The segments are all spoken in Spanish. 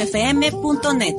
fm.net.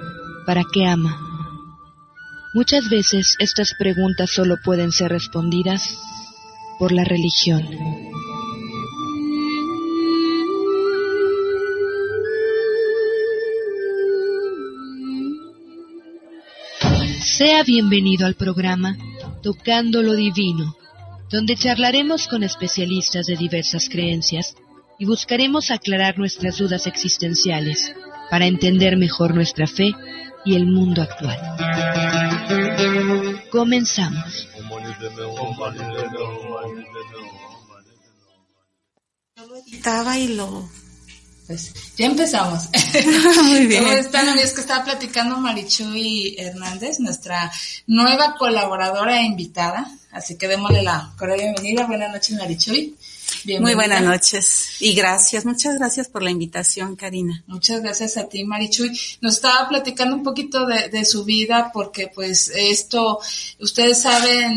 ¿Para qué ama? Muchas veces estas preguntas solo pueden ser respondidas por la religión. Sea bienvenido al programa Tocando lo Divino, donde charlaremos con especialistas de diversas creencias y buscaremos aclarar nuestras dudas existenciales para entender mejor nuestra fe y el mundo actual. Comenzamos. Estaba y lo... Pues ya empezamos. Muy bien. ¿Cómo están? Es que estaba platicando Marichuy Hernández, nuestra nueva colaboradora e invitada. Así que démosle la cordial bienvenida. Buenas noches, Marichuy. Muy buenas noches y gracias, muchas gracias por la invitación, Karina. Muchas gracias a ti, Marichuy. Nos estaba platicando un poquito de, de, su vida porque pues esto, ustedes saben,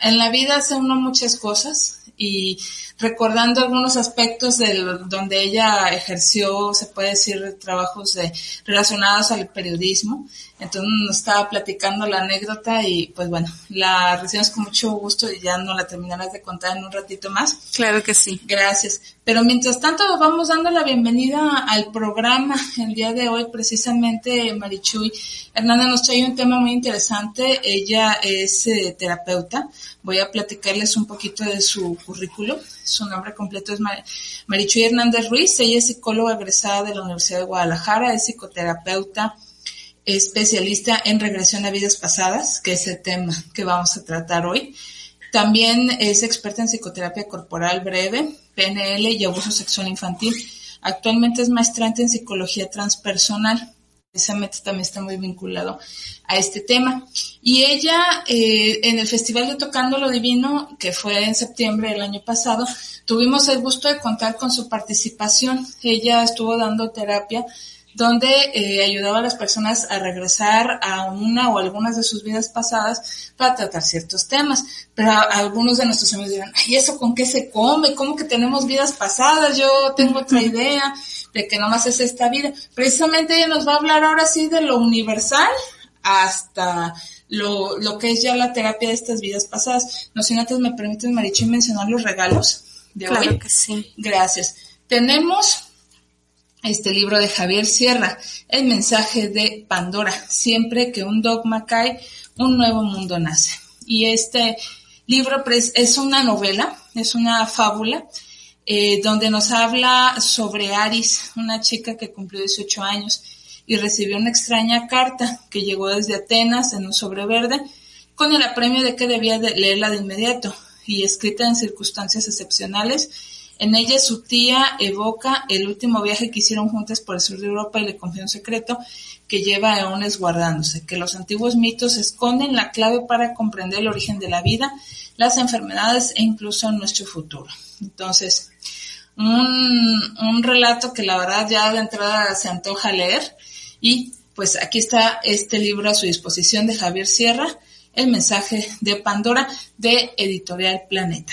en la vida hace uno muchas cosas y recordando algunos aspectos de donde ella ejerció, se puede decir, trabajos de, relacionados al periodismo. Entonces nos estaba platicando la anécdota y pues bueno, la recibimos con mucho gusto y ya no la terminarás de contar en un ratito más. Claro que sí. Gracias. Pero mientras tanto vamos dando la bienvenida al programa. El día de hoy precisamente Marichuy Hernández nos trae un tema muy interesante. Ella es eh, terapeuta. Voy a platicarles un poquito de su currículo. Su nombre completo es Mar Marichuy Hernández Ruiz. Ella es psicóloga egresada de la Universidad de Guadalajara, es psicoterapeuta especialista en regresión a vidas pasadas, que es el tema que vamos a tratar hoy. También es experta en psicoterapia corporal breve, PNL y abuso sexual infantil. Actualmente es maestrante en psicología transpersonal. Precisamente también está muy vinculado a este tema. Y ella, eh, en el Festival de Tocando lo Divino, que fue en septiembre del año pasado, tuvimos el gusto de contar con su participación. Ella estuvo dando terapia donde eh, ayudaba a las personas a regresar a una o algunas de sus vidas pasadas para tratar ciertos temas. Pero a, a algunos de nuestros amigos dirán, ay, ¿eso con qué se come? ¿Cómo que tenemos vidas pasadas? Yo tengo otra idea de que nomás es esta vida. Precisamente ella nos va a hablar ahora sí de lo universal hasta lo, lo que es ya la terapia de estas vidas pasadas. No sé si antes me permiten, Marichu, mencionar los regalos de claro hoy. que sí. Gracias. Tenemos este libro de Javier Sierra, El mensaje de Pandora. Siempre que un dogma cae, un nuevo mundo nace. Y este libro es una novela, es una fábula, eh, donde nos habla sobre Aris, una chica que cumplió 18 años y recibió una extraña carta que llegó desde Atenas en un sobre verde con el apremio de que debía de leerla de inmediato y escrita en circunstancias excepcionales en ella su tía evoca el último viaje que hicieron juntas por el sur de Europa y le confía un secreto que lleva eones guardándose, que los antiguos mitos esconden la clave para comprender el origen de la vida, las enfermedades e incluso nuestro futuro. Entonces, un, un relato que la verdad ya de entrada se antoja leer y pues aquí está este libro a su disposición de Javier Sierra, El mensaje de Pandora de Editorial Planeta.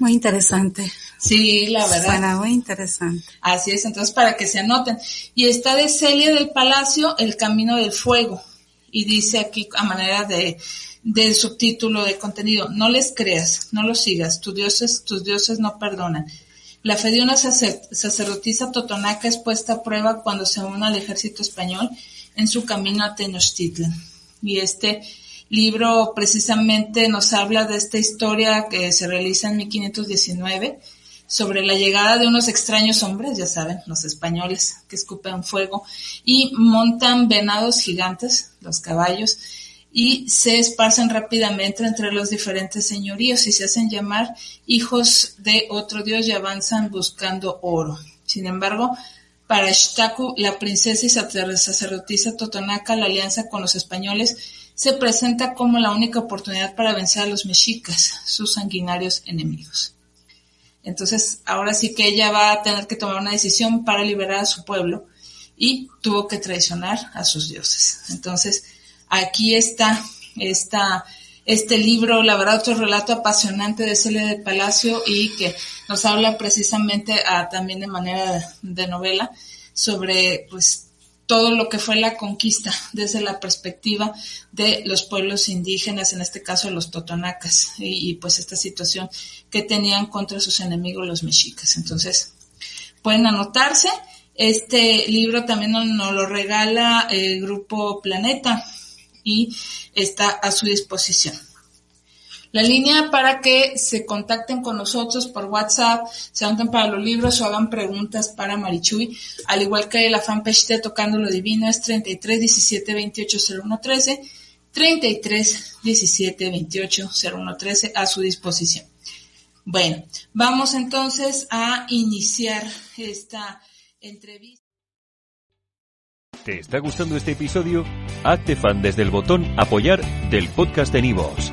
Muy interesante. Sí, la verdad. Suena muy interesante. Así es, entonces para que se anoten. Y está de Celia del Palacio, El Camino del Fuego. Y dice aquí a manera de, del subtítulo de contenido, no les creas, no los sigas, tus dioses, tus dioses no perdonan. La fe de una sacerdotisa totonaca es puesta a prueba cuando se une al ejército español en su camino a Tenochtitlan. Y este libro precisamente nos habla de esta historia que se realiza en 1519 sobre la llegada de unos extraños hombres, ya saben, los españoles que escupen fuego y montan venados gigantes, los caballos, y se esparcen rápidamente entre los diferentes señoríos y se hacen llamar hijos de otro dios y avanzan buscando oro. Sin embargo, para Shtaku, la princesa y sacerdotisa totonaca, la alianza con los españoles se presenta como la única oportunidad para vencer a los mexicas, sus sanguinarios enemigos. Entonces, ahora sí que ella va a tener que tomar una decisión para liberar a su pueblo y tuvo que traicionar a sus dioses. Entonces, aquí está este libro, la verdad, otro relato apasionante de Celia de Palacio y que nos habla precisamente ah, también de manera de novela sobre pues todo lo que fue la conquista desde la perspectiva de los pueblos indígenas, en este caso los totonacas, y, pues esta situación que tenían contra sus enemigos los mexicas. Entonces, pueden anotarse. Este libro también nos, lo regala el grupo Planeta y está a su disposición. La línea para que se contacten con nosotros por WhatsApp, se anoten para los libros o hagan preguntas para Marichuy, al igual que la fanpage de Tocando lo Divino es 33 17 28 01 13, 33 17 28 01 13 a su disposición. Bueno, vamos entonces a iniciar esta entrevista. ¿Te está gustando este episodio? Hazte fan desde el botón apoyar del podcast de Nivos.